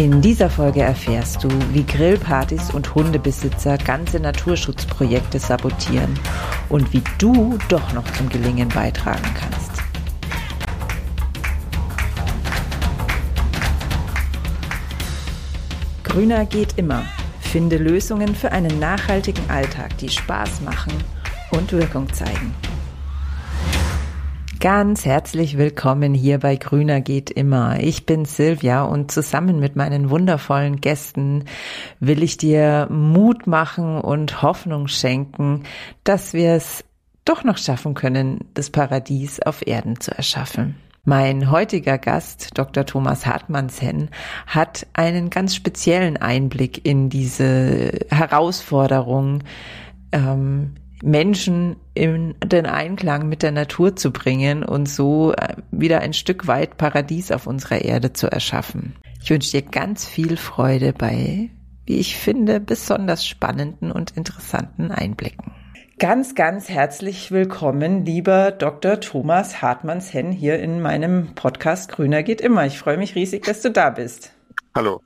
In dieser Folge erfährst du, wie Grillpartys und Hundebesitzer ganze Naturschutzprojekte sabotieren und wie du doch noch zum Gelingen beitragen kannst. Grüner geht immer. Finde Lösungen für einen nachhaltigen Alltag, die Spaß machen und Wirkung zeigen. Ganz herzlich willkommen hier bei Grüner geht immer. Ich bin Silvia und zusammen mit meinen wundervollen Gästen will ich dir Mut machen und Hoffnung schenken, dass wir es doch noch schaffen können, das Paradies auf Erden zu erschaffen. Mein heutiger Gast, Dr. Thomas Hartmannshen, hat einen ganz speziellen Einblick in diese Herausforderung, ähm, Menschen in den Einklang mit der Natur zu bringen und so äh, wieder ein Stück weit Paradies auf unserer Erde zu erschaffen. Ich wünsche dir ganz viel Freude bei, wie ich finde, besonders spannenden und interessanten Einblicken. Ganz, ganz herzlich willkommen, lieber Dr. Thomas Hartmanns-Henn hier in meinem Podcast Grüner geht immer. Ich freue mich riesig, dass du da bist. Hallo.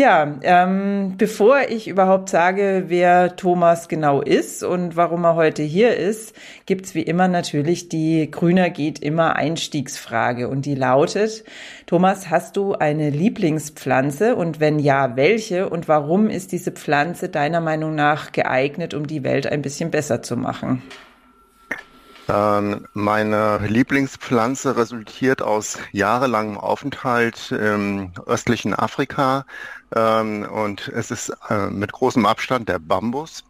Ja, ähm, bevor ich überhaupt sage, wer Thomas genau ist und warum er heute hier ist, gibt's wie immer natürlich die Grüner geht immer Einstiegsfrage und die lautet, Thomas, hast du eine Lieblingspflanze und wenn ja, welche und warum ist diese Pflanze deiner Meinung nach geeignet, um die Welt ein bisschen besser zu machen? Ähm, meine Lieblingspflanze resultiert aus jahrelangem Aufenthalt im östlichen Afrika ähm, und es ist äh, mit großem Abstand der Bambus.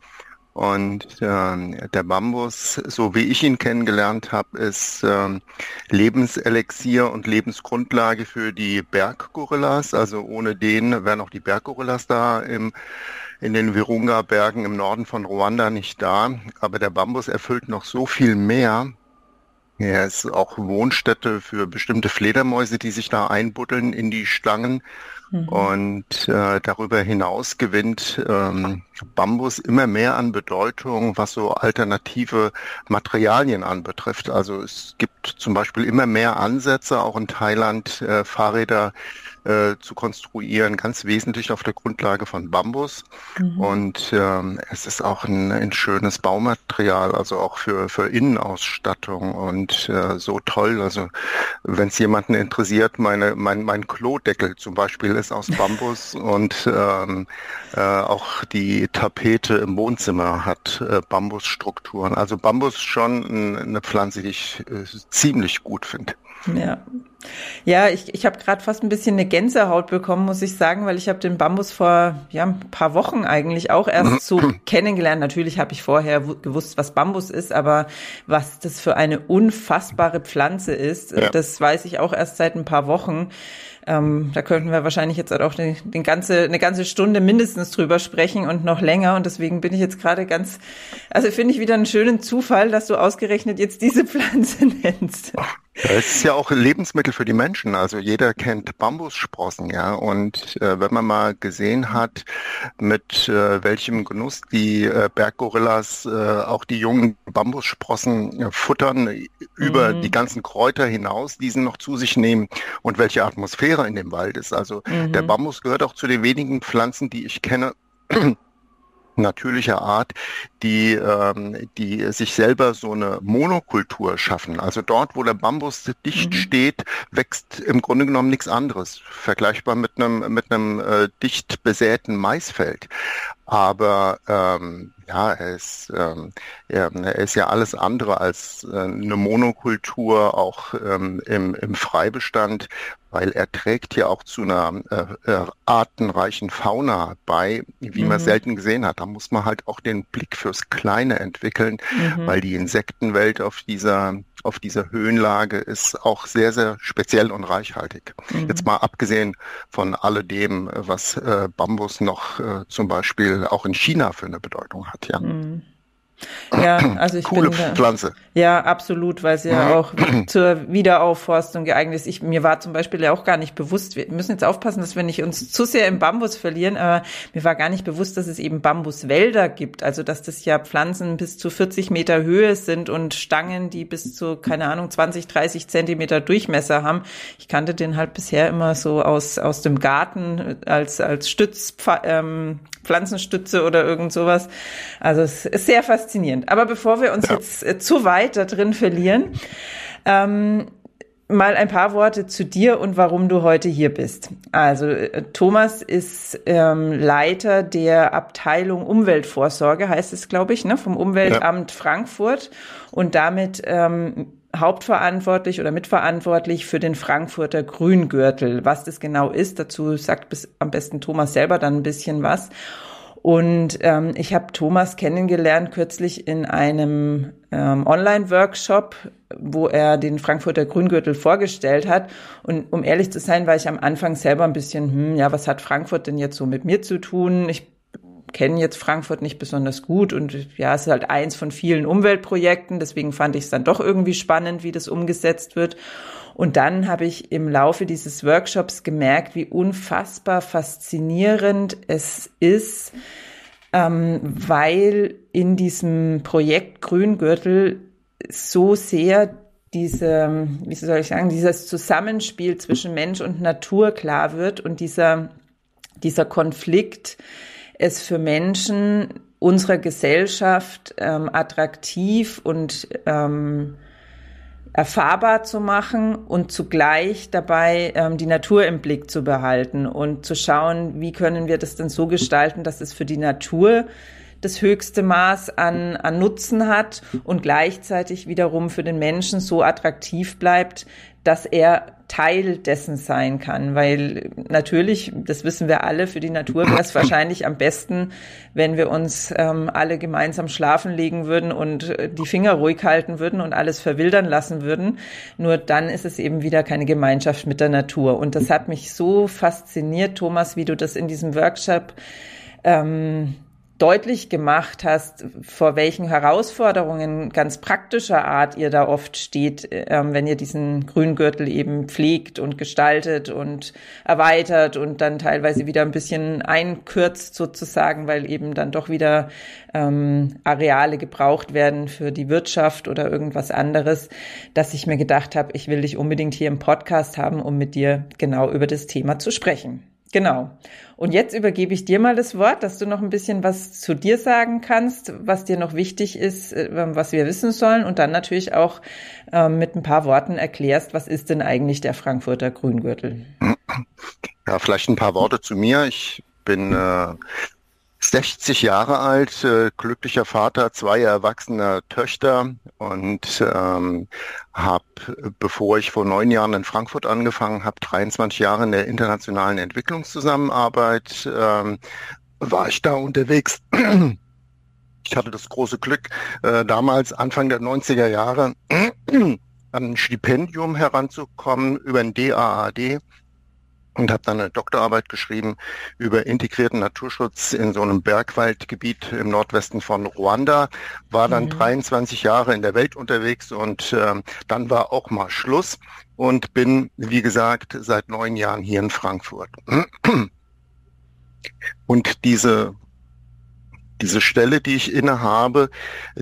Und äh, der Bambus, so wie ich ihn kennengelernt habe, ist äh, Lebenselixier und Lebensgrundlage für die Berggorillas. Also ohne den wären auch die Berggorillas da im in den Virunga-Bergen im Norden von Ruanda nicht da. Aber der Bambus erfüllt noch so viel mehr. Er ist auch Wohnstätte für bestimmte Fledermäuse, die sich da einbuddeln in die Stangen. Mhm. Und äh, darüber hinaus gewinnt ähm, Bambus immer mehr an Bedeutung, was so alternative Materialien anbetrifft. Also es gibt zum Beispiel immer mehr Ansätze, auch in Thailand äh, Fahrräder äh, zu konstruieren, ganz wesentlich auf der Grundlage von Bambus. Mhm. Und ähm, es ist auch ein, ein, schönes Baumaterial, also auch für, für Innenausstattung und äh, so toll. Also wenn es jemanden interessiert, meine, mein, mein Klodeckel zum Beispiel ist aus Bambus und ähm, äh, auch die Tapete im Wohnzimmer hat äh, Bambusstrukturen. Also Bambus schon eine Pflanze, die ich äh, ziemlich gut finde. Ja. Ja, ich, ich habe gerade fast ein bisschen eine Gänsehaut bekommen, muss ich sagen, weil ich habe den Bambus vor ja, ein paar Wochen eigentlich auch erst so kennengelernt. Natürlich habe ich vorher gewusst, was Bambus ist, aber was das für eine unfassbare Pflanze ist, ja. das weiß ich auch erst seit ein paar Wochen. Ähm, da könnten wir wahrscheinlich jetzt auch den, den ganze, eine ganze Stunde mindestens drüber sprechen und noch länger. Und deswegen bin ich jetzt gerade ganz, also finde ich wieder einen schönen Zufall, dass du ausgerechnet jetzt diese Pflanze nennst. Es ist ja auch Lebensmittel für die Menschen. Also jeder kennt Bambussprossen, ja. Und äh, wenn man mal gesehen hat, mit äh, welchem Genuss die äh, Berggorillas äh, auch die jungen Bambussprossen äh, futtern, über mhm. die ganzen Kräuter hinaus, diesen noch zu sich nehmen und welche Atmosphäre in dem Wald ist. Also mhm. der Bambus gehört auch zu den wenigen Pflanzen, die ich kenne, natürlicher Art, die, ähm, die sich selber so eine Monokultur schaffen. Also dort, wo der Bambus dicht mhm. steht, wächst im Grunde genommen nichts anderes. Vergleichbar mit einem, mit einem äh, dicht besäten Maisfeld. Aber ähm, ja, er ist, ähm, er, ist ja alles andere als äh, eine Monokultur, auch ähm, im, im Freibestand, weil er trägt ja auch zu einer äh, äh, artenreichen Fauna bei, wie mhm. man selten gesehen hat. Da muss man halt auch den Blick fürs Kleine entwickeln, mhm. weil die Insektenwelt auf dieser auf dieser Höhenlage ist auch sehr, sehr speziell und reichhaltig. Mhm. Jetzt mal abgesehen von alledem, was äh, Bambus noch äh, zum Beispiel auch in China für eine Bedeutung hat. Ja. Mhm. Ja, also ich Coole bin Pflanze. Ja, absolut, weil sie ja auch zur Wiederaufforstung geeignet ist. Ich, mir war zum Beispiel ja auch gar nicht bewusst, wir müssen jetzt aufpassen, dass wir nicht uns zu sehr im Bambus verlieren, aber mir war gar nicht bewusst, dass es eben Bambuswälder gibt. Also, dass das ja Pflanzen bis zu 40 Meter Höhe sind und Stangen, die bis zu, keine Ahnung, 20, 30 Zentimeter Durchmesser haben. Ich kannte den halt bisher immer so aus, aus dem Garten als, als Stütz, ähm, Pflanzenstütze oder irgend sowas. Also es ist sehr faszinierend. Aber bevor wir uns ja. jetzt äh, zu weit da drin verlieren, ähm, mal ein paar Worte zu dir und warum du heute hier bist. Also äh, Thomas ist ähm, Leiter der Abteilung Umweltvorsorge, heißt es, glaube ich, ne, vom Umweltamt ja. Frankfurt und damit ähm, hauptverantwortlich oder mitverantwortlich für den Frankfurter Grüngürtel. Was das genau ist, dazu sagt bis, am besten Thomas selber dann ein bisschen was. Und ähm, ich habe Thomas kennengelernt kürzlich in einem ähm, Online-Workshop, wo er den Frankfurter Grüngürtel vorgestellt hat. Und um ehrlich zu sein, war ich am Anfang selber ein bisschen, hm, ja, was hat Frankfurt denn jetzt so mit mir zu tun? Ich kennen jetzt Frankfurt nicht besonders gut und ja, es ist halt eins von vielen Umweltprojekten, deswegen fand ich es dann doch irgendwie spannend, wie das umgesetzt wird. Und dann habe ich im Laufe dieses Workshops gemerkt, wie unfassbar faszinierend es ist, ähm, weil in diesem Projekt Grüngürtel so sehr diese, wie soll ich sagen, dieses Zusammenspiel zwischen Mensch und Natur klar wird und dieser, dieser Konflikt, es für Menschen unserer Gesellschaft ähm, attraktiv und ähm, erfahrbar zu machen und zugleich dabei ähm, die Natur im Blick zu behalten und zu schauen, wie können wir das denn so gestalten, dass es für die Natur das höchste Maß an, an Nutzen hat und gleichzeitig wiederum für den Menschen so attraktiv bleibt, dass er Teil dessen sein kann, weil natürlich, das wissen wir alle, für die Natur wäre es wahrscheinlich am besten, wenn wir uns ähm, alle gemeinsam schlafen legen würden und äh, die Finger ruhig halten würden und alles verwildern lassen würden. Nur dann ist es eben wieder keine Gemeinschaft mit der Natur. Und das hat mich so fasziniert, Thomas, wie du das in diesem Workshop ähm, deutlich gemacht hast, vor welchen Herausforderungen ganz praktischer Art ihr da oft steht, ähm, wenn ihr diesen Grüngürtel eben pflegt und gestaltet und erweitert und dann teilweise wieder ein bisschen einkürzt sozusagen, weil eben dann doch wieder ähm, Areale gebraucht werden für die Wirtschaft oder irgendwas anderes, dass ich mir gedacht habe, ich will dich unbedingt hier im Podcast haben, um mit dir genau über das Thema zu sprechen. Genau. Und jetzt übergebe ich dir mal das Wort, dass du noch ein bisschen was zu dir sagen kannst, was dir noch wichtig ist, äh, was wir wissen sollen und dann natürlich auch äh, mit ein paar Worten erklärst, was ist denn eigentlich der Frankfurter Grüngürtel? Ja, vielleicht ein paar Worte zu mir. Ich bin äh, 60 Jahre alt, äh, glücklicher Vater zwei erwachsener Töchter und ähm, habe, bevor ich vor neun Jahren in Frankfurt angefangen habe, 23 Jahre in der internationalen Entwicklungszusammenarbeit, ähm, war ich da unterwegs. Ich hatte das große Glück, äh, damals Anfang der 90er Jahre an ein Stipendium heranzukommen über ein DAAD und habe dann eine Doktorarbeit geschrieben über integrierten Naturschutz in so einem Bergwaldgebiet im Nordwesten von Ruanda, war dann mhm. 23 Jahre in der Welt unterwegs und äh, dann war auch mal Schluss und bin, wie gesagt, seit neun Jahren hier in Frankfurt. Und diese diese Stelle, die ich innehabe,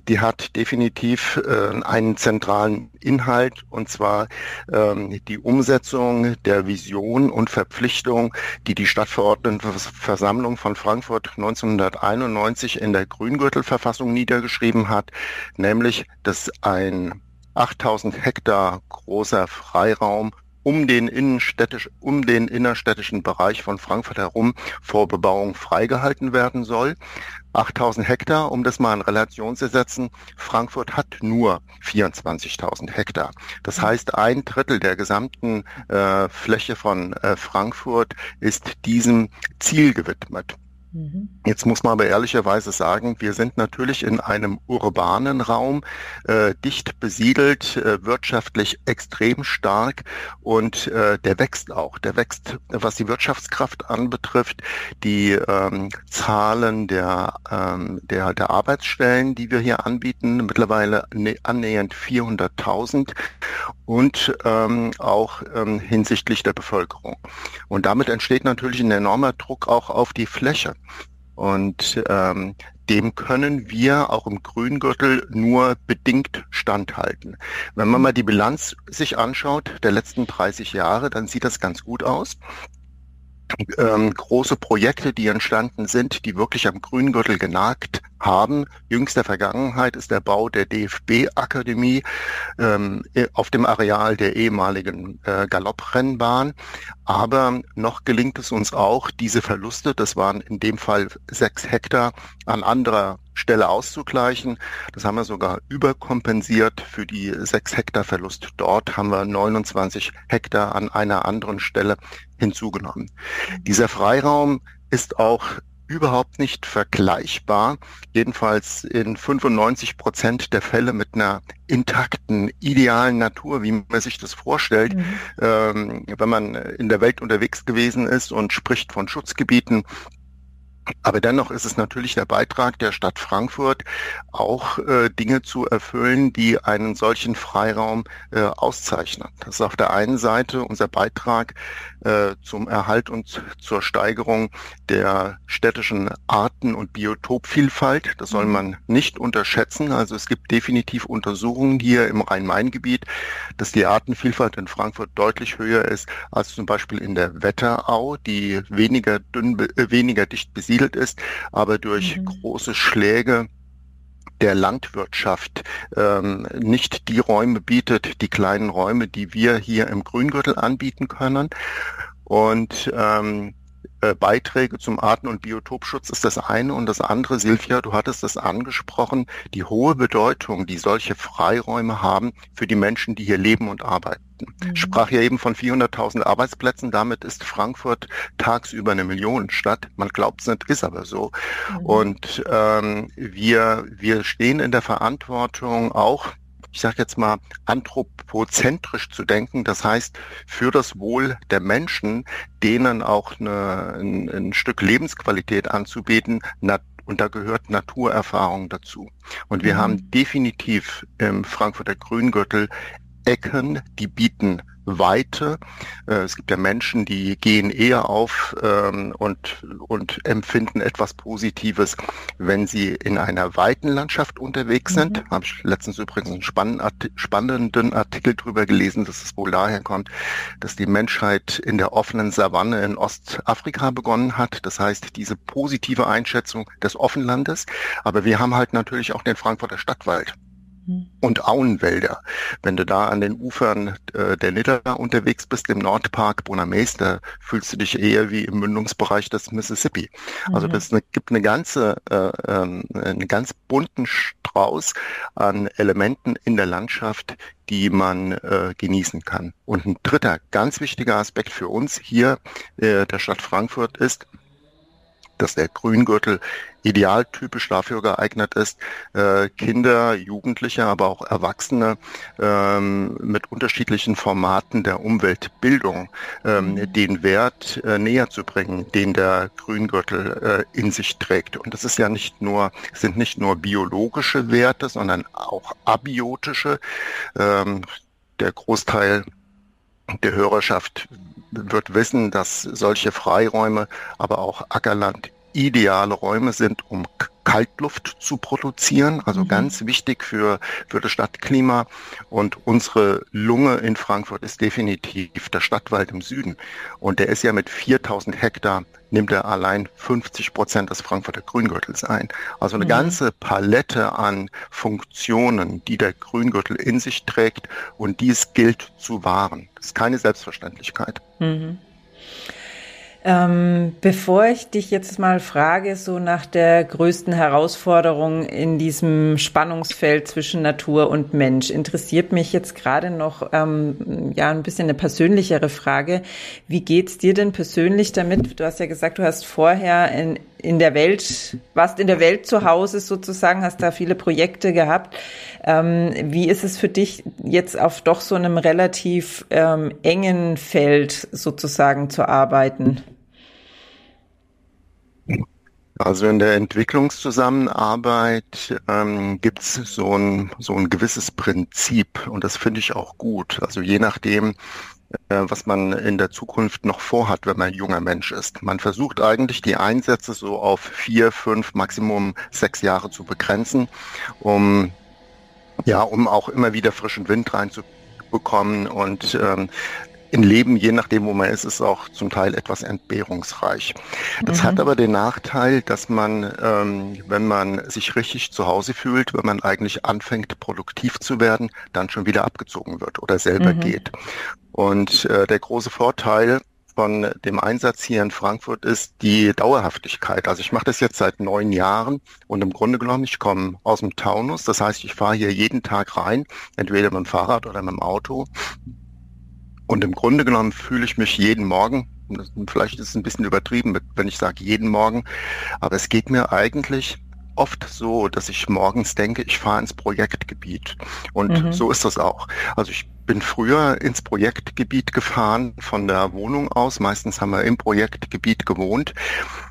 die hat definitiv äh, einen zentralen Inhalt und zwar ähm, die Umsetzung der Vision und Verpflichtung, die die Stadtverordnetenversammlung von Frankfurt 1991 in der Grüngürtelverfassung niedergeschrieben hat, nämlich, dass ein 8000 Hektar großer Freiraum um den, innenstädtisch, um den innerstädtischen Bereich von Frankfurt herum vor Bebauung freigehalten werden soll. 8000 Hektar, um das mal in Relation zu setzen. Frankfurt hat nur 24.000 Hektar. Das mhm. heißt, ein Drittel der gesamten äh, Fläche von äh, Frankfurt ist diesem Ziel gewidmet. Jetzt muss man aber ehrlicherweise sagen, wir sind natürlich in einem urbanen Raum, äh, dicht besiedelt, äh, wirtschaftlich extrem stark und äh, der wächst auch. Der wächst, was die Wirtschaftskraft anbetrifft, die ähm, Zahlen der, ähm, der, der Arbeitsstellen, die wir hier anbieten, mittlerweile annähernd 400.000 und ähm, auch ähm, hinsichtlich der Bevölkerung. Und damit entsteht natürlich ein enormer Druck auch auf die Fläche. Und ähm, dem können wir auch im Grüngürtel nur bedingt standhalten. Wenn man mal die Bilanz sich anschaut der letzten 30 Jahre, dann sieht das ganz gut aus ähm, große Projekte, die entstanden sind, die wirklich am Grüngürtel genagt haben. Jüngster Vergangenheit ist der Bau der DFB-Akademie ähm, auf dem Areal der ehemaligen äh, Galopprennbahn. Aber noch gelingt es uns auch, diese Verluste, das waren in dem Fall sechs Hektar, an anderer Stelle auszugleichen. Das haben wir sogar überkompensiert für die sechs Hektar Verlust. Dort haben wir 29 Hektar an einer anderen Stelle hinzugenommen. Dieser Freiraum ist auch überhaupt nicht vergleichbar, jedenfalls in 95 Prozent der Fälle mit einer intakten, idealen Natur, wie man sich das vorstellt. Mhm. Ähm, wenn man in der Welt unterwegs gewesen ist und spricht von Schutzgebieten, aber dennoch ist es natürlich der Beitrag der Stadt Frankfurt, auch äh, Dinge zu erfüllen, die einen solchen Freiraum äh, auszeichnen. Das ist auf der einen Seite unser Beitrag äh, zum Erhalt und zur Steigerung der städtischen Arten- und Biotopvielfalt. Das soll mhm. man nicht unterschätzen. Also es gibt definitiv Untersuchungen hier im Rhein-Main-Gebiet, dass die Artenvielfalt in Frankfurt deutlich höher ist als zum Beispiel in der Wetterau, die weniger dünn, äh, weniger dicht besiedelt besiedelt ist, aber durch mhm. große Schläge der Landwirtschaft ähm, nicht die Räume bietet, die kleinen Räume, die wir hier im Grüngürtel anbieten können. Und ähm, äh, Beiträge zum Arten- und Biotopschutz ist das eine und das andere, Silvia, du hattest das angesprochen, die hohe Bedeutung, die solche Freiräume haben für die Menschen, die hier leben und arbeiten. Mhm. Ich sprach ja eben von 400.000 Arbeitsplätzen, damit ist Frankfurt tagsüber eine Millionenstadt. Man glaubt es nicht, ist aber so. Mhm. Und ähm, wir, wir stehen in der Verantwortung auch ich sage jetzt mal, anthropozentrisch zu denken. Das heißt, für das Wohl der Menschen, denen auch eine, ein, ein Stück Lebensqualität anzubieten, und da gehört Naturerfahrung dazu. Und wir mhm. haben definitiv im Frankfurter Grüngürtel Ecken, die bieten Weite. Äh, es gibt ja Menschen, die gehen eher auf ähm, und, und empfinden etwas Positives, wenn sie in einer weiten Landschaft unterwegs sind. Mhm. Habe ich letztens übrigens einen spannenden Artikel drüber gelesen, dass es wohl daher kommt, dass die Menschheit in der offenen Savanne in Ostafrika begonnen hat. Das heißt, diese positive Einschätzung des Offenlandes. Aber wir haben halt natürlich auch den Frankfurter Stadtwald und Auenwälder. Wenn du da an den Ufern äh, der Nidda unterwegs bist, im Nordpark Bonames, da fühlst du dich eher wie im Mündungsbereich des Mississippi. Also mhm. das eine, gibt eine ganze, äh, ähm, einen ganz bunten Strauß an Elementen in der Landschaft, die man äh, genießen kann. Und ein dritter ganz wichtiger Aspekt für uns hier äh, der Stadt Frankfurt ist, dass der Grüngürtel idealtypisch dafür geeignet ist, äh, Kinder, Jugendliche, aber auch Erwachsene ähm, mit unterschiedlichen Formaten der Umweltbildung ähm, mhm. den Wert äh, näher zu bringen, den der Grüngürtel äh, in sich trägt. Und das ist ja nicht nur, sind nicht nur biologische Werte, sondern auch abiotische. Ähm, der Großteil der Hörerschaft wird wissen, dass solche Freiräume, aber auch Ackerland ideale Räume sind, um Kaltluft zu produzieren, also mhm. ganz wichtig für, für das Stadtklima. Und unsere Lunge in Frankfurt ist definitiv der Stadtwald im Süden. Und der ist ja mit 4000 Hektar, nimmt er allein 50 Prozent des Frankfurter Grüngürtels ein. Also eine mhm. ganze Palette an Funktionen, die der Grüngürtel in sich trägt und dies gilt zu wahren. Das ist keine Selbstverständlichkeit. Mhm. Ähm, bevor ich dich jetzt mal frage, so nach der größten Herausforderung in diesem Spannungsfeld zwischen Natur und Mensch, interessiert mich jetzt gerade noch ähm, ja ein bisschen eine persönlichere Frage. Wie geht's dir denn persönlich damit? Du hast ja gesagt, du hast vorher in in der Welt, warst in der Welt zu Hause sozusagen, hast da viele Projekte gehabt. Ähm, wie ist es für dich jetzt auf doch so einem relativ ähm, engen Feld sozusagen zu arbeiten? Also in der Entwicklungszusammenarbeit ähm, gibt es so ein, so ein gewisses Prinzip und das finde ich auch gut. Also je nachdem, äh, was man in der Zukunft noch vorhat, wenn man junger Mensch ist. Man versucht eigentlich die Einsätze so auf vier, fünf, Maximum sechs Jahre zu begrenzen, um ja, um auch immer wieder frischen Wind reinzubekommen und ähm, im Leben, je nachdem, wo man ist, ist auch zum Teil etwas entbehrungsreich. Das mhm. hat aber den Nachteil, dass man, ähm, wenn man sich richtig zu Hause fühlt, wenn man eigentlich anfängt, produktiv zu werden, dann schon wieder abgezogen wird oder selber mhm. geht. Und äh, der große Vorteil von dem Einsatz hier in Frankfurt ist die Dauerhaftigkeit. Also ich mache das jetzt seit neun Jahren und im Grunde genommen, ich komme aus dem Taunus. Das heißt, ich fahre hier jeden Tag rein, entweder mit dem Fahrrad oder mit dem Auto. Und im Grunde genommen fühle ich mich jeden Morgen, vielleicht ist es ein bisschen übertrieben, wenn ich sage jeden Morgen, aber es geht mir eigentlich oft so, dass ich morgens denke, ich fahre ins Projektgebiet. Und mhm. so ist das auch. Also ich bin früher ins Projektgebiet gefahren von der Wohnung aus. Meistens haben wir im Projektgebiet gewohnt.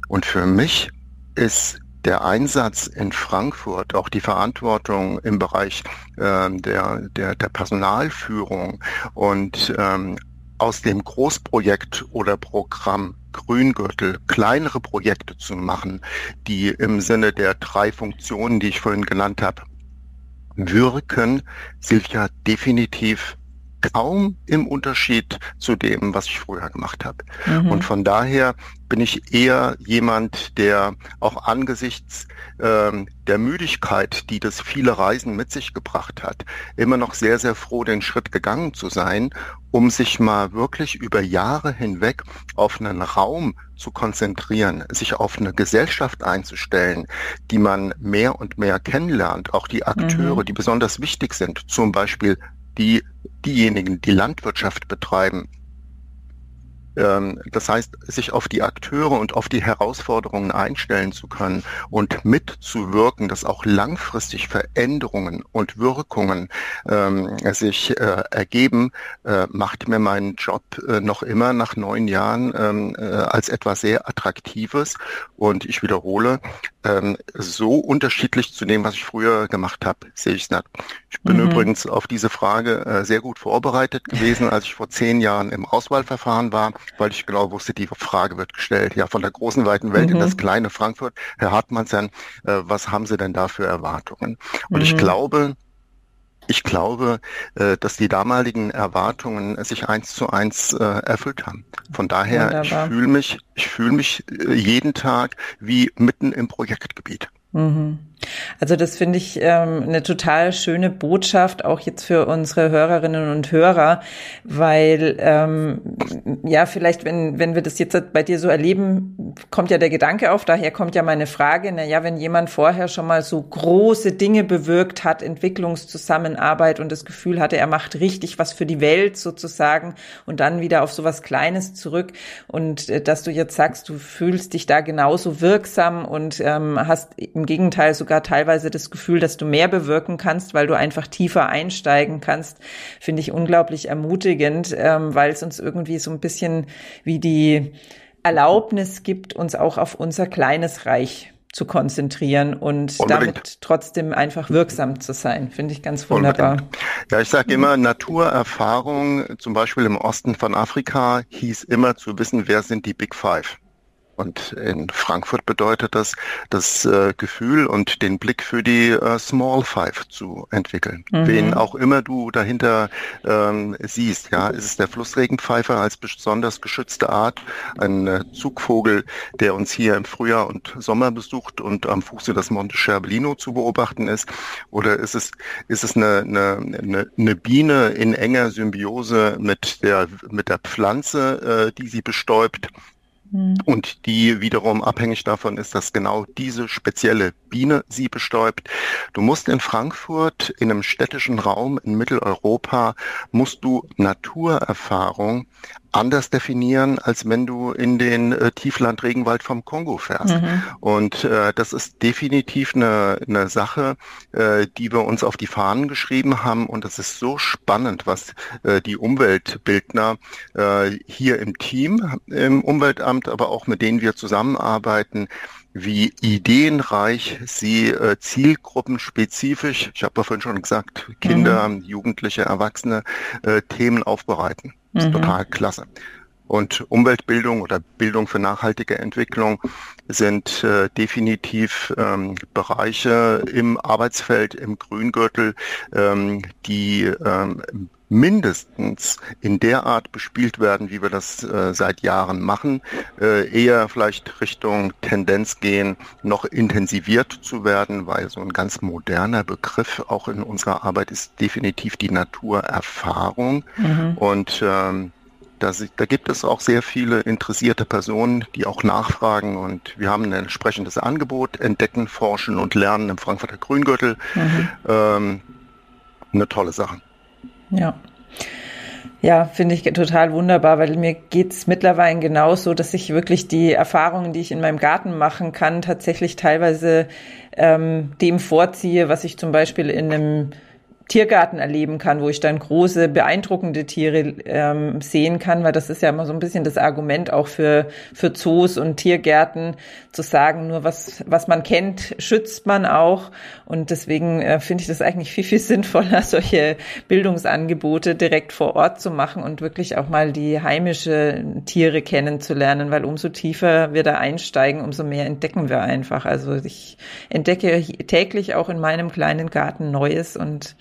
Und für mich ist der Einsatz in Frankfurt, auch die Verantwortung im Bereich äh, der, der, der Personalführung und ähm, aus dem Großprojekt oder Programm Grüngürtel kleinere Projekte zu machen, die im Sinne der drei Funktionen, die ich vorhin genannt habe, wirken, Silvia definitiv kaum im Unterschied zu dem, was ich früher gemacht habe. Mhm. Und von daher bin ich eher jemand, der auch angesichts ähm, der Müdigkeit, die das viele Reisen mit sich gebracht hat, immer noch sehr, sehr froh, den Schritt gegangen zu sein, um sich mal wirklich über Jahre hinweg auf einen Raum zu konzentrieren, sich auf eine Gesellschaft einzustellen, die man mehr und mehr kennenlernt, auch die Akteure, mhm. die besonders wichtig sind, zum Beispiel die diejenigen, die Landwirtschaft betreiben, ähm, das heißt, sich auf die Akteure und auf die Herausforderungen einstellen zu können und mitzuwirken, dass auch langfristig Veränderungen und Wirkungen ähm, sich äh, ergeben, äh, macht mir meinen Job äh, noch immer nach neun Jahren ähm, äh, als etwas sehr Attraktives. Und ich wiederhole, ähm, so unterschiedlich zu dem, was ich früher gemacht habe, sehe ich es nicht. Ich bin mhm. übrigens auf diese Frage äh, sehr gut vorbereitet gewesen, als ich vor zehn Jahren im Auswahlverfahren war, weil ich genau wusste, die Frage wird gestellt, ja, von der großen, weiten Welt mhm. in das mhm. kleine Frankfurt. Herr Hartmannsson, äh, was haben Sie denn da für Erwartungen? Und mhm. ich glaube, ich glaube, äh, dass die damaligen Erwartungen sich eins zu eins äh, erfüllt haben. Von daher, Wunderbar. ich fühle mich, ich fühle mich äh, jeden Tag wie mitten im Projektgebiet. Mhm. Also das finde ich ähm, eine total schöne Botschaft, auch jetzt für unsere Hörerinnen und Hörer, weil ähm, ja, vielleicht, wenn, wenn wir das jetzt bei dir so erleben, kommt ja der Gedanke auf, daher kommt ja meine Frage, na ja, wenn jemand vorher schon mal so große Dinge bewirkt hat, Entwicklungszusammenarbeit und das Gefühl hatte, er macht richtig was für die Welt sozusagen und dann wieder auf so was Kleines zurück und äh, dass du jetzt sagst, du fühlst dich da genauso wirksam und ähm, hast im Gegenteil sogar sogar teilweise das Gefühl, dass du mehr bewirken kannst, weil du einfach tiefer einsteigen kannst, finde ich unglaublich ermutigend, ähm, weil es uns irgendwie so ein bisschen wie die Erlaubnis gibt, uns auch auf unser kleines Reich zu konzentrieren und Unbedingt. damit trotzdem einfach wirksam zu sein. Finde ich ganz wunderbar. Unbedingt. Ja, ich sage immer, Naturerfahrung, zum Beispiel im Osten von Afrika, hieß immer zu wissen, wer sind die Big Five. Und in Frankfurt bedeutet das, das äh, Gefühl und den Blick für die äh, Small Five zu entwickeln. Mhm. Wen auch immer du dahinter ähm, siehst, ja, ist es der Flussregenpfeifer als besonders geschützte Art, ein äh, Zugvogel, der uns hier im Frühjahr und Sommer besucht und am Fuße des Monte Cervellino zu beobachten ist, oder ist es ist es eine, eine, eine, eine Biene in enger Symbiose mit der mit der Pflanze, äh, die sie bestäubt? Mhm. Und die wiederum abhängig davon ist, dass genau diese spezielle Biene sie bestäubt. Du musst in Frankfurt, in einem städtischen Raum in Mitteleuropa, musst du Naturerfahrung anders definieren, als wenn du in den äh, Tieflandregenwald vom Kongo fährst. Mhm. Und äh, das ist definitiv eine, eine Sache, äh, die wir uns auf die Fahnen geschrieben haben. Und es ist so spannend, was äh, die Umweltbildner äh, hier im Team, im Umweltamt, aber auch mit denen wir zusammenarbeiten, wie ideenreich sie äh, zielgruppenspezifisch, ich habe ja vorhin schon gesagt, Kinder, mhm. Jugendliche, Erwachsene, äh, Themen aufbereiten. Das ist mhm. total klasse. Und Umweltbildung oder Bildung für nachhaltige Entwicklung sind äh, definitiv ähm, Bereiche im Arbeitsfeld, im Grüngürtel, ähm, die ähm, mindestens in der Art bespielt werden, wie wir das äh, seit Jahren machen, äh, eher vielleicht Richtung Tendenz gehen, noch intensiviert zu werden, weil so ein ganz moderner Begriff auch in unserer Arbeit ist definitiv die Naturerfahrung. Mhm. Und ähm, da, da, gibt es auch sehr viele interessierte Personen, die auch nachfragen und wir haben ein entsprechendes Angebot, Entdecken, Forschen und Lernen im Frankfurter Grüngürtel. Mhm. Ähm, eine tolle Sache. Ja. Ja, finde ich total wunderbar, weil mir geht's mittlerweile genauso, dass ich wirklich die Erfahrungen, die ich in meinem Garten machen kann, tatsächlich teilweise ähm, dem vorziehe, was ich zum Beispiel in einem Tiergarten erleben kann, wo ich dann große, beeindruckende Tiere ähm, sehen kann, weil das ist ja immer so ein bisschen das Argument auch für, für Zoos und Tiergärten, zu sagen, nur was, was man kennt, schützt man auch. Und deswegen äh, finde ich das eigentlich viel, viel sinnvoller, solche Bildungsangebote direkt vor Ort zu machen und wirklich auch mal die heimische Tiere kennenzulernen, weil umso tiefer wir da einsteigen, umso mehr entdecken wir einfach. Also ich entdecke täglich auch in meinem kleinen Garten Neues und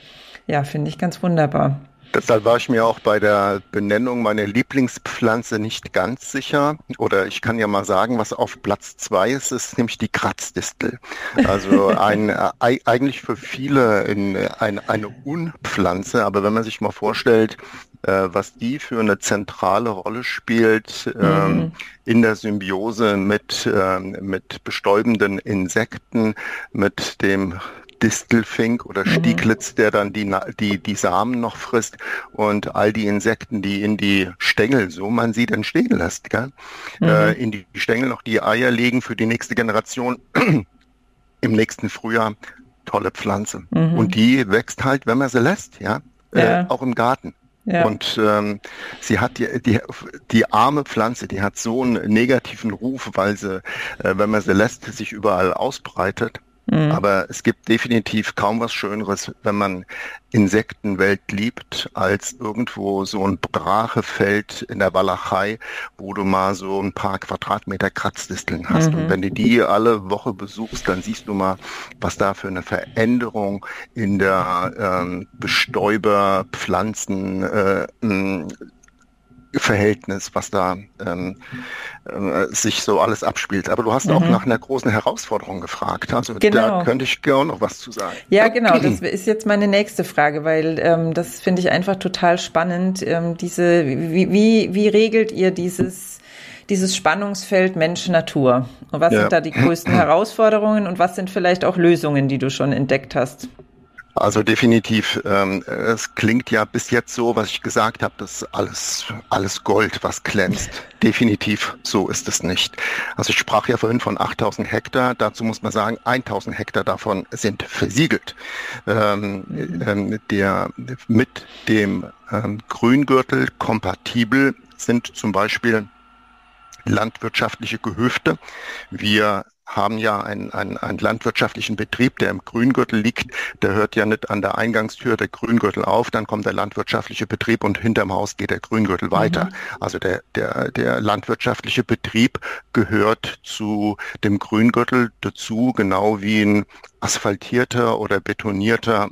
ja, finde ich ganz wunderbar. Deshalb war ich mir auch bei der Benennung meiner Lieblingspflanze nicht ganz sicher. Oder ich kann ja mal sagen, was auf Platz zwei ist, ist nämlich die Kratzdistel. Also ein, äh, eigentlich für viele in, ein, eine Unpflanze. Aber wenn man sich mal vorstellt, äh, was die für eine zentrale Rolle spielt ähm, mhm. in der Symbiose mit, ähm, mit bestäubenden Insekten, mit dem Distelfink oder mhm. Stieglitz, der dann die, die, die Samen noch frisst und all die Insekten, die in die Stängel, so man sie dann stehen lässt, gell? Mhm. Äh, in die Stängel noch die Eier legen für die nächste Generation im nächsten Frühjahr. Tolle Pflanze. Mhm. Und die wächst halt, wenn man sie lässt, ja, äh, ja. Äh, auch im Garten. Ja. Und ähm, sie hat die, die, die arme Pflanze, die hat so einen negativen Ruf, weil sie, äh, wenn man sie lässt, sich überall ausbreitet. Mhm. Aber es gibt definitiv kaum was Schöneres, wenn man Insektenwelt liebt, als irgendwo so ein Brachefeld in der Walachei, wo du mal so ein paar Quadratmeter Kratzdisteln hast. Mhm. Und wenn du die alle Woche besuchst, dann siehst du mal, was da für eine Veränderung in der ähm, Bestäuber, Pflanzen, äh, Verhältnis, was da ähm, äh, sich so alles abspielt. Aber du hast mhm. auch nach einer großen Herausforderung gefragt. Also genau. da könnte ich gerne noch was zu sagen. Ja, genau. Das ist jetzt meine nächste Frage, weil ähm, das finde ich einfach total spannend. Ähm, diese, wie, wie, wie regelt ihr dieses dieses Spannungsfeld Mensch-Natur? Und was ja. sind da die größten Herausforderungen und was sind vielleicht auch Lösungen, die du schon entdeckt hast? Also definitiv, ähm, es klingt ja bis jetzt so, was ich gesagt habe, das ist alles, alles Gold, was glänzt. Definitiv so ist es nicht. Also ich sprach ja vorhin von 8000 Hektar, dazu muss man sagen, 1000 Hektar davon sind versiegelt. Ähm, ähm, der, mit dem ähm, Grüngürtel kompatibel sind zum Beispiel landwirtschaftliche Gehöfte. Wir haben ja einen, einen, einen landwirtschaftlichen Betrieb, der im Grüngürtel liegt. Der hört ja nicht an der Eingangstür der Grüngürtel auf, dann kommt der landwirtschaftliche Betrieb und hinterm Haus geht der Grüngürtel weiter. Mhm. Also der, der, der landwirtschaftliche Betrieb gehört zu dem Grüngürtel dazu, genau wie ein asphaltierter oder betonierter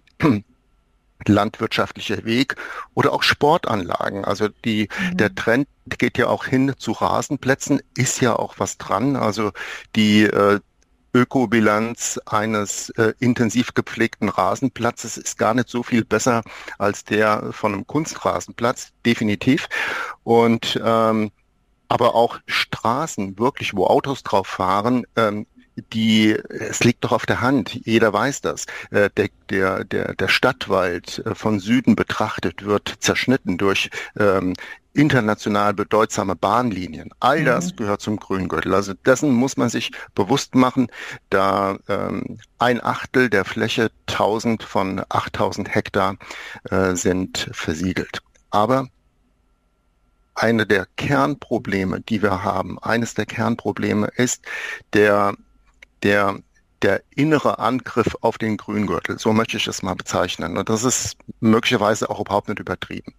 landwirtschaftlicher Weg oder auch Sportanlagen. Also die, mhm. der Trend geht ja auch hin zu Rasenplätzen, ist ja auch was dran. Also die äh, Ökobilanz eines äh, intensiv gepflegten Rasenplatzes ist gar nicht so viel besser als der von einem Kunstrasenplatz, definitiv. Und ähm, aber auch Straßen, wirklich, wo Autos drauf fahren, ähm, die, es liegt doch auf der Hand, jeder weiß das. Äh, der, der, der, der Stadtwald äh, von Süden betrachtet wird zerschnitten durch ähm, international bedeutsame Bahnlinien. All mhm. das gehört zum Grüngürtel. Also dessen muss man sich bewusst machen, da ähm, ein Achtel der Fläche 1000 von 8000 Hektar äh, sind versiegelt. Aber eine der Kernprobleme, die wir haben, eines der Kernprobleme ist der der der innere Angriff auf den Grüngürtel, so möchte ich es mal bezeichnen. Und das ist möglicherweise auch überhaupt nicht übertrieben.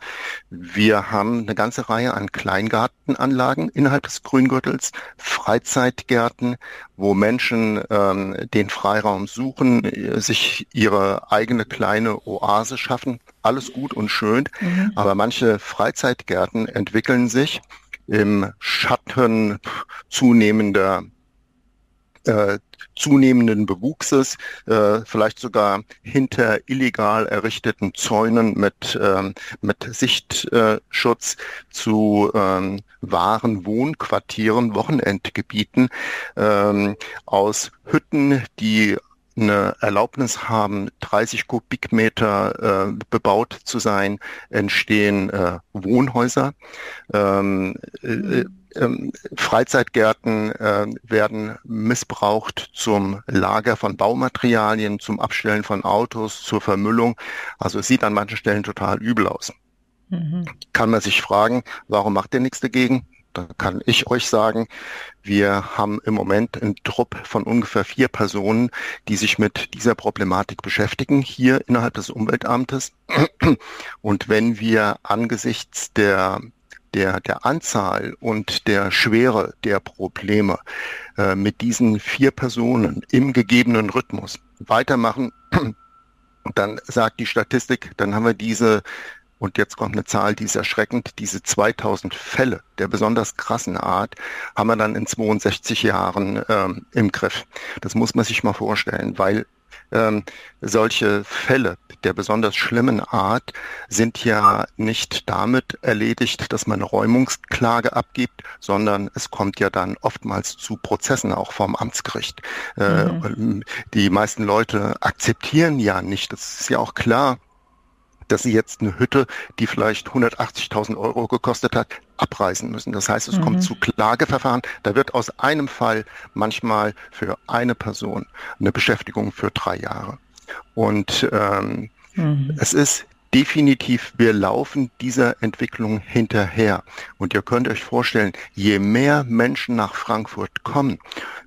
Wir haben eine ganze Reihe an Kleingartenanlagen innerhalb des Grüngürtels, Freizeitgärten, wo Menschen ähm, den Freiraum suchen, sich ihre eigene kleine Oase schaffen. Alles gut und schön, mhm. aber manche Freizeitgärten entwickeln sich im Schatten zunehmender äh, zunehmenden Bewuchses, äh, vielleicht sogar hinter illegal errichteten Zäunen mit, ähm, mit Sichtschutz zu ähm, wahren Wohnquartieren, Wochenendgebieten ähm, aus Hütten, die eine Erlaubnis haben, 30 Kubikmeter äh, bebaut zu sein, entstehen äh, Wohnhäuser. Ähm, äh, ähm, Freizeitgärten äh, werden missbraucht zum Lager von Baumaterialien, zum Abstellen von Autos, zur Vermüllung. Also es sieht an manchen Stellen total übel aus. Mhm. Kann man sich fragen, warum macht ihr nichts dagegen? Da kann ich euch sagen, wir haben im Moment einen Trupp von ungefähr vier Personen, die sich mit dieser Problematik beschäftigen, hier innerhalb des Umweltamtes. Und wenn wir angesichts der der, der Anzahl und der Schwere der Probleme äh, mit diesen vier Personen im gegebenen Rhythmus weitermachen, dann sagt die Statistik, dann haben wir diese und jetzt kommt eine Zahl, die ist erschreckend. Diese 2000 Fälle der besonders krassen Art haben wir dann in 62 Jahren ähm, im Griff. Das muss man sich mal vorstellen, weil ähm, solche Fälle der besonders schlimmen Art sind ja nicht damit erledigt, dass man eine Räumungsklage abgibt, sondern es kommt ja dann oftmals zu Prozessen auch vom Amtsgericht. Äh, mhm. Die meisten Leute akzeptieren ja nicht, das ist ja auch klar, dass sie jetzt eine Hütte, die vielleicht 180.000 Euro gekostet hat, abreißen müssen. Das heißt, es mhm. kommt zu Klageverfahren. Da wird aus einem Fall manchmal für eine Person eine Beschäftigung für drei Jahre. Und ähm, mhm. es ist definitiv, wir laufen dieser Entwicklung hinterher. Und ihr könnt euch vorstellen, je mehr Menschen nach Frankfurt kommen,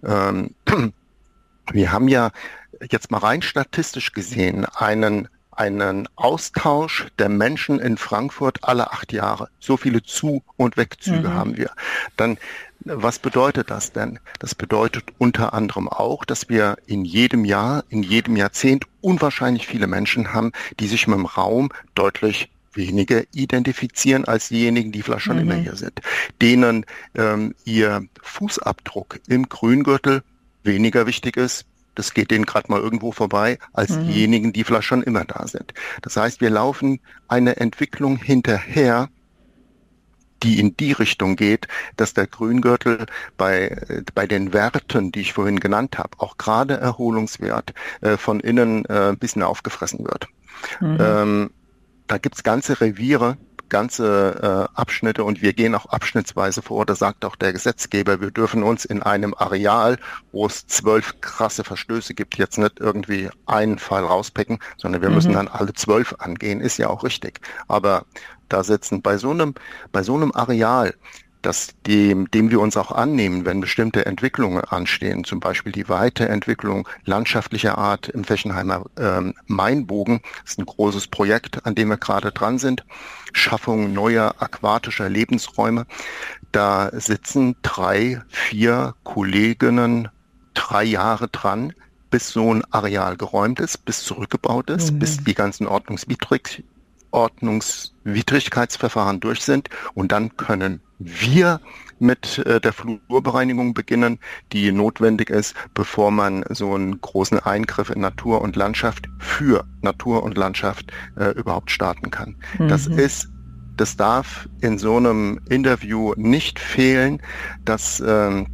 ähm, wir haben ja jetzt mal rein statistisch gesehen einen einen Austausch der Menschen in Frankfurt alle acht Jahre. So viele Zu- und Wegzüge mhm. haben wir. Dann, was bedeutet das denn? Das bedeutet unter anderem auch, dass wir in jedem Jahr, in jedem Jahrzehnt unwahrscheinlich viele Menschen haben, die sich mit dem Raum deutlich weniger identifizieren als diejenigen, die vielleicht schon mhm. immer hier sind, denen ähm, ihr Fußabdruck im Grüngürtel weniger wichtig ist, das geht denen gerade mal irgendwo vorbei, als mhm. diejenigen, die vielleicht schon immer da sind. Das heißt, wir laufen eine Entwicklung hinterher, die in die Richtung geht, dass der Grüngürtel bei, bei den Werten, die ich vorhin genannt habe, auch gerade Erholungswert, äh, von innen äh, ein bisschen aufgefressen wird. Mhm. Ähm, da gibt's ganze Reviere, ganze äh, Abschnitte und wir gehen auch abschnittsweise vor. Da sagt auch der Gesetzgeber, wir dürfen uns in einem Areal, wo es zwölf krasse Verstöße gibt, jetzt nicht irgendwie einen Fall rauspicken, sondern wir mhm. müssen dann alle zwölf angehen. Ist ja auch richtig. Aber da sitzen bei so einem, bei so einem Areal, dass dem, dem wir uns auch annehmen, wenn bestimmte Entwicklungen anstehen, zum Beispiel die Weiterentwicklung landschaftlicher Art im Fechenheimer ähm, Mainbogen, das ist ein großes Projekt, an dem wir gerade dran sind, Schaffung neuer aquatischer Lebensräume. Da sitzen drei, vier Kolleginnen drei Jahre dran, bis so ein Areal geräumt ist, bis zurückgebaut ist, mhm. bis die ganzen Ordnungswidrig Ordnungswidrigkeitsverfahren durch sind und dann können wir mit äh, der Flurbereinigung beginnen, die notwendig ist, bevor man so einen großen Eingriff in Natur und Landschaft für Natur und Landschaft äh, überhaupt starten kann. Mhm. Das ist das darf in so einem Interview nicht fehlen, dass ähm,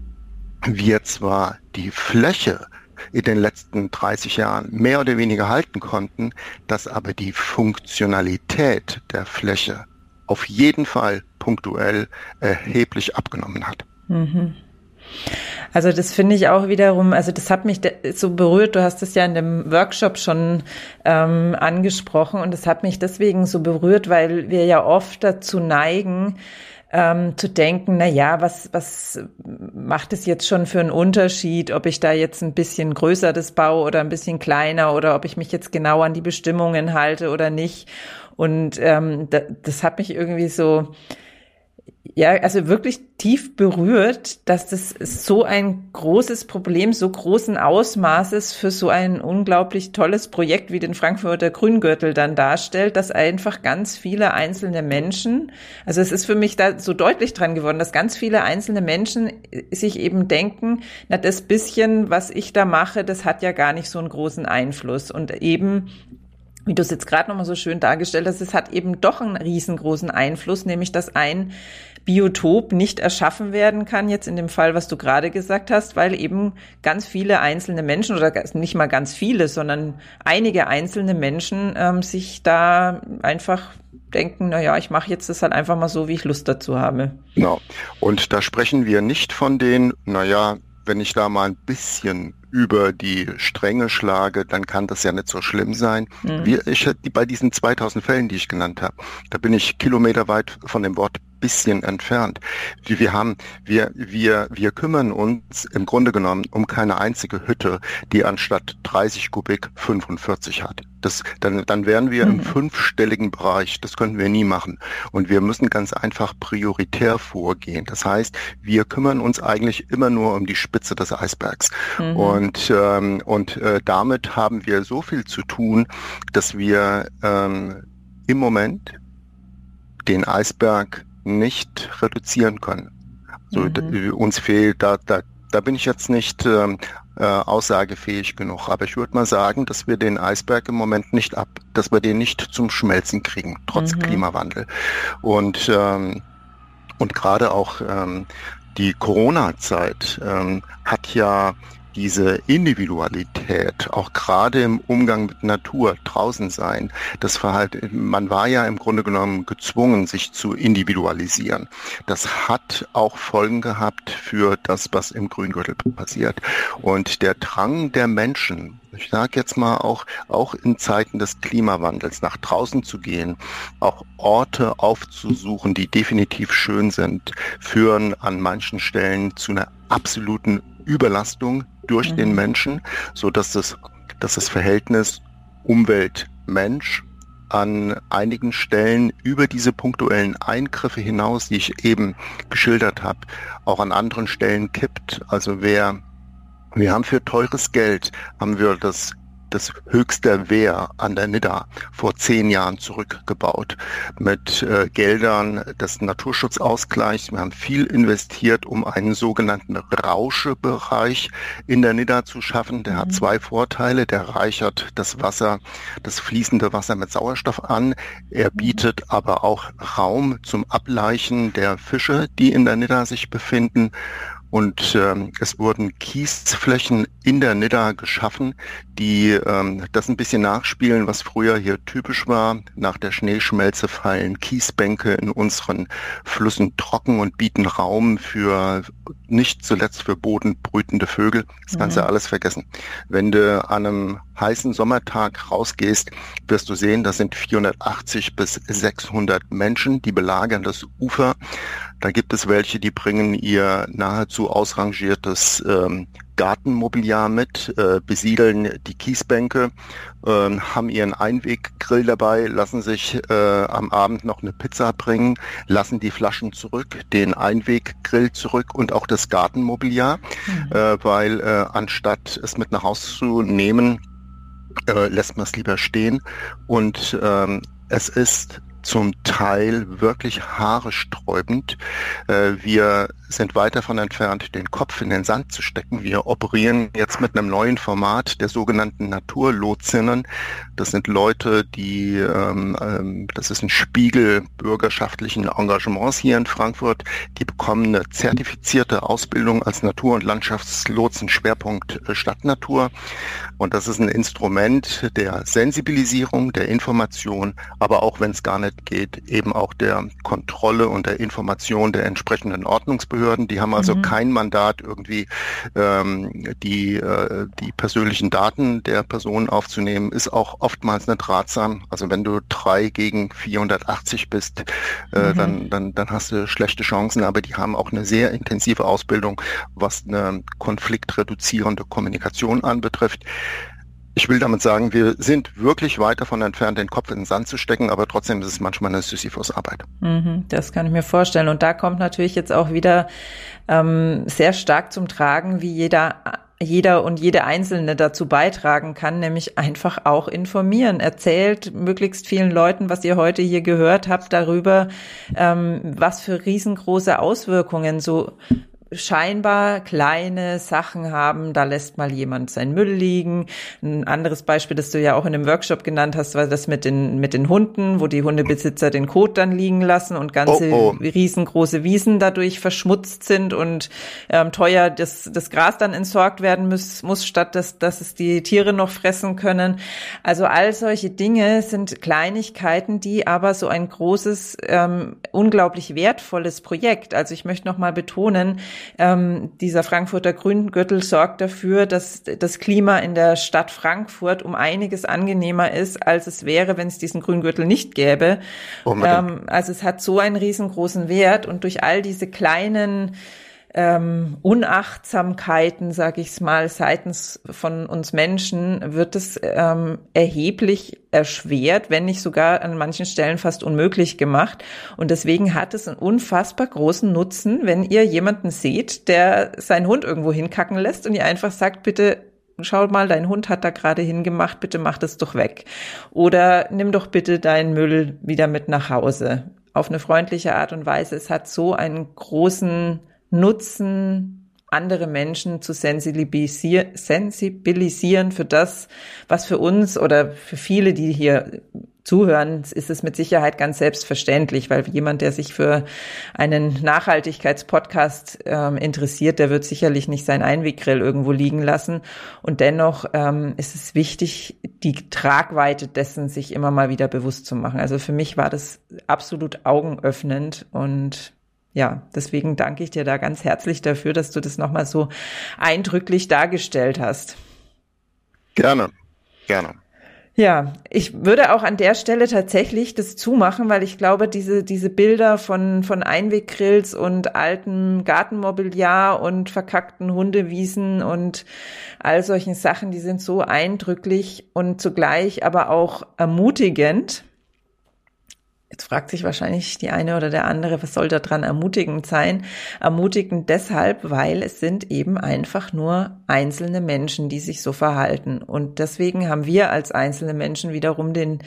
wir zwar die Fläche in den letzten 30 Jahren mehr oder weniger halten konnten, dass aber die Funktionalität der Fläche auf jeden Fall punktuell erheblich abgenommen hat. Mhm. Also das finde ich auch wiederum, also das hat mich so berührt. Du hast es ja in dem Workshop schon ähm, angesprochen und es hat mich deswegen so berührt, weil wir ja oft dazu neigen, ähm, zu denken, na ja, was, was macht es jetzt schon für einen Unterschied, ob ich da jetzt ein bisschen größer das baue oder ein bisschen kleiner oder ob ich mich jetzt genau an die Bestimmungen halte oder nicht. Und ähm, das, das hat mich irgendwie so ja, also wirklich tief berührt, dass das so ein großes Problem, so großen Ausmaßes für so ein unglaublich tolles Projekt wie den Frankfurter Grüngürtel dann darstellt, dass einfach ganz viele einzelne Menschen, also es ist für mich da so deutlich dran geworden, dass ganz viele einzelne Menschen sich eben denken, na, das bisschen, was ich da mache, das hat ja gar nicht so einen großen Einfluss. Und eben wie du es jetzt gerade nochmal so schön dargestellt hast, es hat eben doch einen riesengroßen Einfluss, nämlich dass ein Biotop nicht erschaffen werden kann, jetzt in dem Fall, was du gerade gesagt hast, weil eben ganz viele einzelne Menschen oder nicht mal ganz viele, sondern einige einzelne Menschen ähm, sich da einfach denken, na ja, ich mache jetzt das halt einfach mal so, wie ich Lust dazu habe. Genau. Und da sprechen wir nicht von den, naja, wenn ich da mal ein bisschen über die Stränge schlage, dann kann das ja nicht so schlimm sein. Mhm. Wir, ich, bei diesen 2000 Fällen, die ich genannt habe, da bin ich kilometerweit von dem Wort bisschen entfernt. Wir haben, wir, wir, wir kümmern uns im Grunde genommen um keine einzige Hütte, die anstatt 30 Kubik 45 hat. Das, dann, dann wären wir mhm. im fünfstelligen Bereich. Das könnten wir nie machen. Und wir müssen ganz einfach prioritär vorgehen. Das heißt, wir kümmern uns eigentlich immer nur um die Spitze des Eisbergs. Mhm. Und, ähm, und äh, damit haben wir so viel zu tun, dass wir ähm, im Moment den Eisberg nicht reduzieren können. So, mhm. uns fehlt da, da, da bin ich jetzt nicht ähm, äh, aussagefähig genug. Aber ich würde mal sagen, dass wir den Eisberg im Moment nicht ab, dass wir den nicht zum Schmelzen kriegen, trotz mhm. Klimawandel. Und ähm, und gerade auch ähm, die Corona-Zeit ähm, hat ja diese Individualität, auch gerade im Umgang mit Natur, draußen sein, das Verhalten, man war ja im Grunde genommen gezwungen, sich zu individualisieren. Das hat auch Folgen gehabt für das, was im Grüngürtel passiert. Und der Drang der Menschen, ich sage jetzt mal auch, auch in Zeiten des Klimawandels nach draußen zu gehen, auch Orte aufzusuchen, die definitiv schön sind, führen an manchen Stellen zu einer absoluten Überlastung durch mhm. den Menschen, so dass das, dass das Verhältnis Umwelt-Mensch an einigen Stellen über diese punktuellen Eingriffe hinaus, die ich eben geschildert habe, auch an anderen Stellen kippt. Also wer, wir haben für teures Geld, haben wir das das höchste Wehr an der Nidda vor zehn Jahren zurückgebaut mit äh, Geldern des Naturschutzausgleichs. Wir haben viel investiert, um einen sogenannten Rauschebereich in der Nidda zu schaffen. Der mhm. hat zwei Vorteile. Der reichert das Wasser, das fließende Wasser mit Sauerstoff an. Er mhm. bietet aber auch Raum zum Ableichen der Fische, die in der Nidda sich befinden. Und ähm, es wurden Kiesflächen in der Nidda geschaffen, die ähm, das ein bisschen nachspielen, was früher hier typisch war. Nach der Schneeschmelze fallen Kiesbänke in unseren Flüssen trocken und bieten Raum für nicht zuletzt für bodenbrütende Vögel. Das kannst du mhm. alles vergessen. Wenn du an einem heißen Sommertag rausgehst, wirst du sehen, das sind 480 bis 600 Menschen, die belagern das Ufer. Da gibt es welche, die bringen ihr nahezu ausrangiertes ähm, Gartenmobiliar mit, äh, besiedeln die Kiesbänke, äh, haben ihren Einweggrill dabei, lassen sich äh, am Abend noch eine Pizza bringen, lassen die Flaschen zurück, den Einweggrill zurück und auch das Gartenmobiliar, mhm. äh, weil äh, anstatt es mit nach Hause zu nehmen, äh, lässt man es lieber stehen. Und ähm, es ist zum Teil wirklich haaresträubend. Äh, wir sind weit davon entfernt, den Kopf in den Sand zu stecken. Wir operieren jetzt mit einem neuen Format der sogenannten Naturlotsinnen. Das sind Leute, die, ähm, ähm, das ist ein Spiegel bürgerschaftlichen Engagements hier in Frankfurt, die bekommen eine zertifizierte Ausbildung als Natur- und Landschaftslotsen Schwerpunkt äh, Stadtnatur. Und das ist ein Instrument der Sensibilisierung, der Information, aber auch wenn es gar nicht geht, eben auch der Kontrolle und der Information der entsprechenden Ordnungsbehörden. Die haben also mhm. kein Mandat, irgendwie ähm, die, äh, die persönlichen Daten der Personen aufzunehmen, ist auch oftmals nicht ratsam. Also wenn du drei gegen 480 bist, äh, mhm. dann, dann, dann hast du schlechte Chancen, aber die haben auch eine sehr intensive Ausbildung, was eine konfliktreduzierende Kommunikation anbetrifft. Ich will damit sagen, wir sind wirklich weit davon entfernt, den Kopf in den Sand zu stecken, aber trotzdem ist es manchmal eine Sisyphus-Arbeit. Mhm, das kann ich mir vorstellen. Und da kommt natürlich jetzt auch wieder ähm, sehr stark zum Tragen, wie jeder jeder und jede Einzelne dazu beitragen kann, nämlich einfach auch informieren. Erzählt möglichst vielen Leuten, was ihr heute hier gehört habt, darüber, ähm, was für riesengroße Auswirkungen so scheinbar kleine Sachen haben. Da lässt mal jemand seinen Müll liegen. Ein anderes Beispiel, das du ja auch in einem Workshop genannt hast, war das mit den, mit den Hunden, wo die Hundebesitzer den Kot dann liegen lassen und ganze oh, oh. riesengroße Wiesen dadurch verschmutzt sind und ähm, teuer das, das Gras dann entsorgt werden muss, muss statt dass, dass es die Tiere noch fressen können. Also all solche Dinge sind Kleinigkeiten, die aber so ein großes, ähm, unglaublich wertvolles Projekt. Also ich möchte noch mal betonen, ähm, dieser Frankfurter Grüngürtel sorgt dafür, dass das Klima in der Stadt Frankfurt um einiges angenehmer ist, als es wäre, wenn es diesen Grüngürtel nicht gäbe. Ähm, also es hat so einen riesengroßen Wert und durch all diese kleinen ähm, Unachtsamkeiten, sage ich es mal, seitens von uns Menschen wird es ähm, erheblich erschwert, wenn nicht sogar an manchen Stellen fast unmöglich gemacht. Und deswegen hat es einen unfassbar großen Nutzen, wenn ihr jemanden seht, der seinen Hund irgendwo hinkacken lässt und ihr einfach sagt, bitte schau mal, dein Hund hat da gerade hingemacht, bitte mach das doch weg. Oder nimm doch bitte deinen Müll wieder mit nach Hause. Auf eine freundliche Art und Weise. Es hat so einen großen nutzen, andere Menschen zu sensibilisieren, sensibilisieren für das, was für uns oder für viele, die hier zuhören, ist es mit Sicherheit ganz selbstverständlich, weil jemand, der sich für einen Nachhaltigkeitspodcast ähm, interessiert, der wird sicherlich nicht sein Einweggrill irgendwo liegen lassen. Und dennoch ähm, ist es wichtig, die Tragweite dessen sich immer mal wieder bewusst zu machen. Also für mich war das absolut augenöffnend und ja, deswegen danke ich dir da ganz herzlich dafür, dass du das nochmal so eindrücklich dargestellt hast. Gerne, gerne. Ja, ich würde auch an der Stelle tatsächlich das zumachen, weil ich glaube, diese, diese Bilder von, von Einweggrills und altem Gartenmobiliar und verkackten Hundewiesen und all solchen Sachen, die sind so eindrücklich und zugleich aber auch ermutigend Jetzt fragt sich wahrscheinlich die eine oder der andere, was soll da dran ermutigend sein? Ermutigend deshalb, weil es sind eben einfach nur einzelne Menschen, die sich so verhalten. Und deswegen haben wir als einzelne Menschen wiederum den,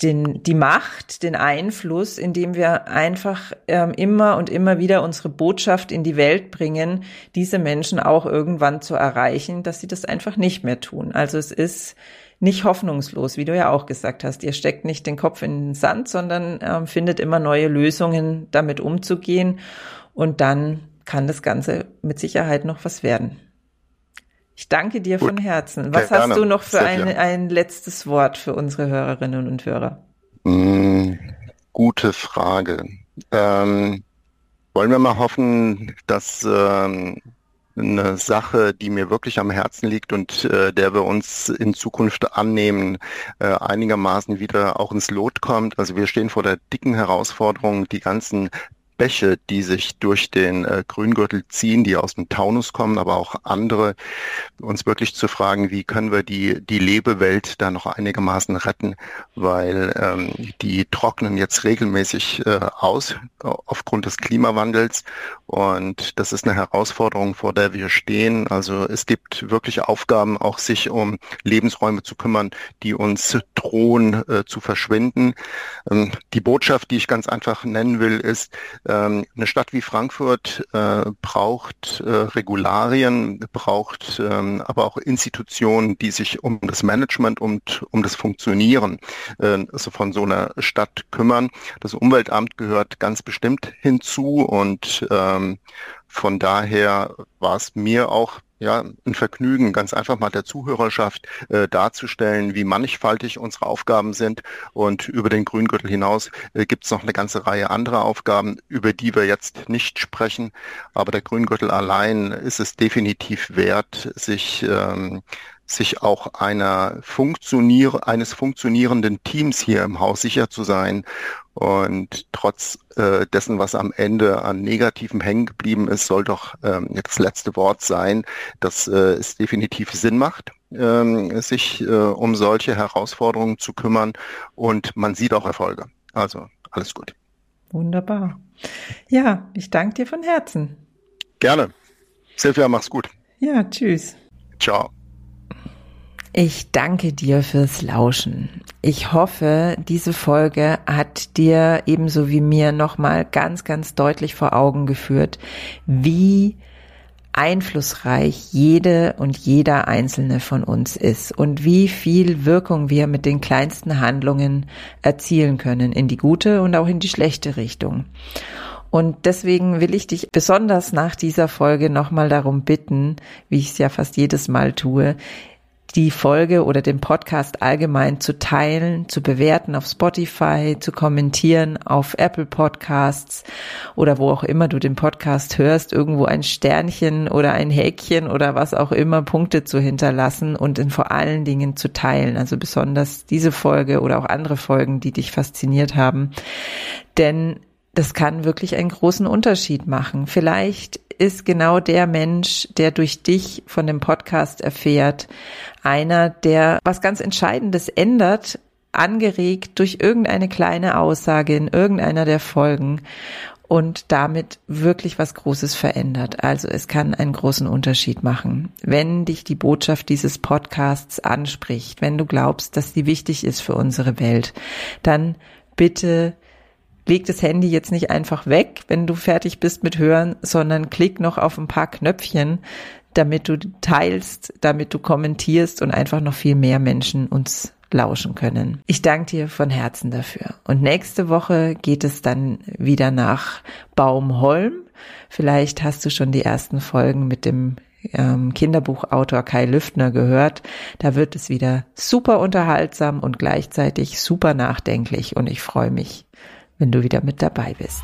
den, die Macht, den Einfluss, indem wir einfach ähm, immer und immer wieder unsere Botschaft in die Welt bringen, diese Menschen auch irgendwann zu erreichen, dass sie das einfach nicht mehr tun. Also es ist nicht hoffnungslos, wie du ja auch gesagt hast. Ihr steckt nicht den Kopf in den Sand, sondern äh, findet immer neue Lösungen, damit umzugehen. Und dann kann das Ganze mit Sicherheit noch was werden. Ich danke dir Gut. von Herzen. Was okay, hast du noch für ein, ein letztes Wort für unsere Hörerinnen und Hörer? Mm, gute Frage. Ähm, wollen wir mal hoffen, dass ähm, eine Sache, die mir wirklich am Herzen liegt und äh, der wir uns in Zukunft annehmen, äh, einigermaßen wieder auch ins Lot kommt. Also wir stehen vor der dicken Herausforderung, die ganzen Bäche, die sich durch den äh, Grüngürtel ziehen, die aus dem Taunus kommen, aber auch andere, uns wirklich zu fragen, wie können wir die, die Lebewelt da noch einigermaßen retten, weil ähm, die trocknen jetzt regelmäßig äh, aus aufgrund des Klimawandels und das ist eine Herausforderung, vor der wir stehen. Also es gibt wirklich Aufgaben, auch sich um Lebensräume zu kümmern, die uns drohen äh, zu verschwinden. Ähm, die Botschaft, die ich ganz einfach nennen will, ist, ähm, eine Stadt wie Frankfurt äh, braucht äh, Regularien, braucht ähm, aber auch Institutionen, die sich um das Management und um das Funktionieren äh, also von so einer Stadt kümmern. Das Umweltamt gehört ganz bestimmt hinzu und ähm, von daher war es mir auch ja, ein Vergnügen, ganz einfach mal der Zuhörerschaft äh, darzustellen, wie mannigfaltig unsere Aufgaben sind. Und über den Grüngürtel hinaus äh, gibt es noch eine ganze Reihe anderer Aufgaben, über die wir jetzt nicht sprechen. Aber der Grüngürtel allein ist es definitiv wert, sich ähm, sich auch einer funktionier eines funktionierenden Teams hier im Haus sicher zu sein und trotz äh, dessen, was am Ende an Negativen hängen geblieben ist, soll doch ähm, das letzte Wort sein, dass äh, es definitiv Sinn macht, ähm, sich äh, um solche Herausforderungen zu kümmern. Und man sieht auch Erfolge. Also alles gut. Wunderbar. Ja, ich danke dir von Herzen. Gerne. Silvia, mach's gut. Ja, tschüss. Ciao. Ich danke dir fürs Lauschen. Ich hoffe, diese Folge hat dir ebenso wie mir nochmal ganz, ganz deutlich vor Augen geführt, wie einflussreich jede und jeder einzelne von uns ist und wie viel Wirkung wir mit den kleinsten Handlungen erzielen können in die gute und auch in die schlechte Richtung. Und deswegen will ich dich besonders nach dieser Folge nochmal darum bitten, wie ich es ja fast jedes Mal tue, die Folge oder den Podcast allgemein zu teilen, zu bewerten auf Spotify, zu kommentieren auf Apple Podcasts oder wo auch immer du den Podcast hörst, irgendwo ein Sternchen oder ein Häkchen oder was auch immer Punkte zu hinterlassen und in vor allen Dingen zu teilen. Also besonders diese Folge oder auch andere Folgen, die dich fasziniert haben. Denn das kann wirklich einen großen Unterschied machen. Vielleicht ist genau der Mensch, der durch dich von dem Podcast erfährt, einer, der was ganz Entscheidendes ändert, angeregt durch irgendeine kleine Aussage in irgendeiner der Folgen und damit wirklich was Großes verändert. Also es kann einen großen Unterschied machen. Wenn dich die Botschaft dieses Podcasts anspricht, wenn du glaubst, dass sie wichtig ist für unsere Welt, dann bitte leg das Handy jetzt nicht einfach weg, wenn du fertig bist mit Hören, sondern klick noch auf ein paar Knöpfchen, damit du teilst, damit du kommentierst und einfach noch viel mehr Menschen uns lauschen können. Ich danke dir von Herzen dafür. Und nächste Woche geht es dann wieder nach Baumholm. Vielleicht hast du schon die ersten Folgen mit dem ähm, Kinderbuchautor Kai Lüftner gehört. Da wird es wieder super unterhaltsam und gleichzeitig super nachdenklich und ich freue mich wenn du wieder mit dabei bist.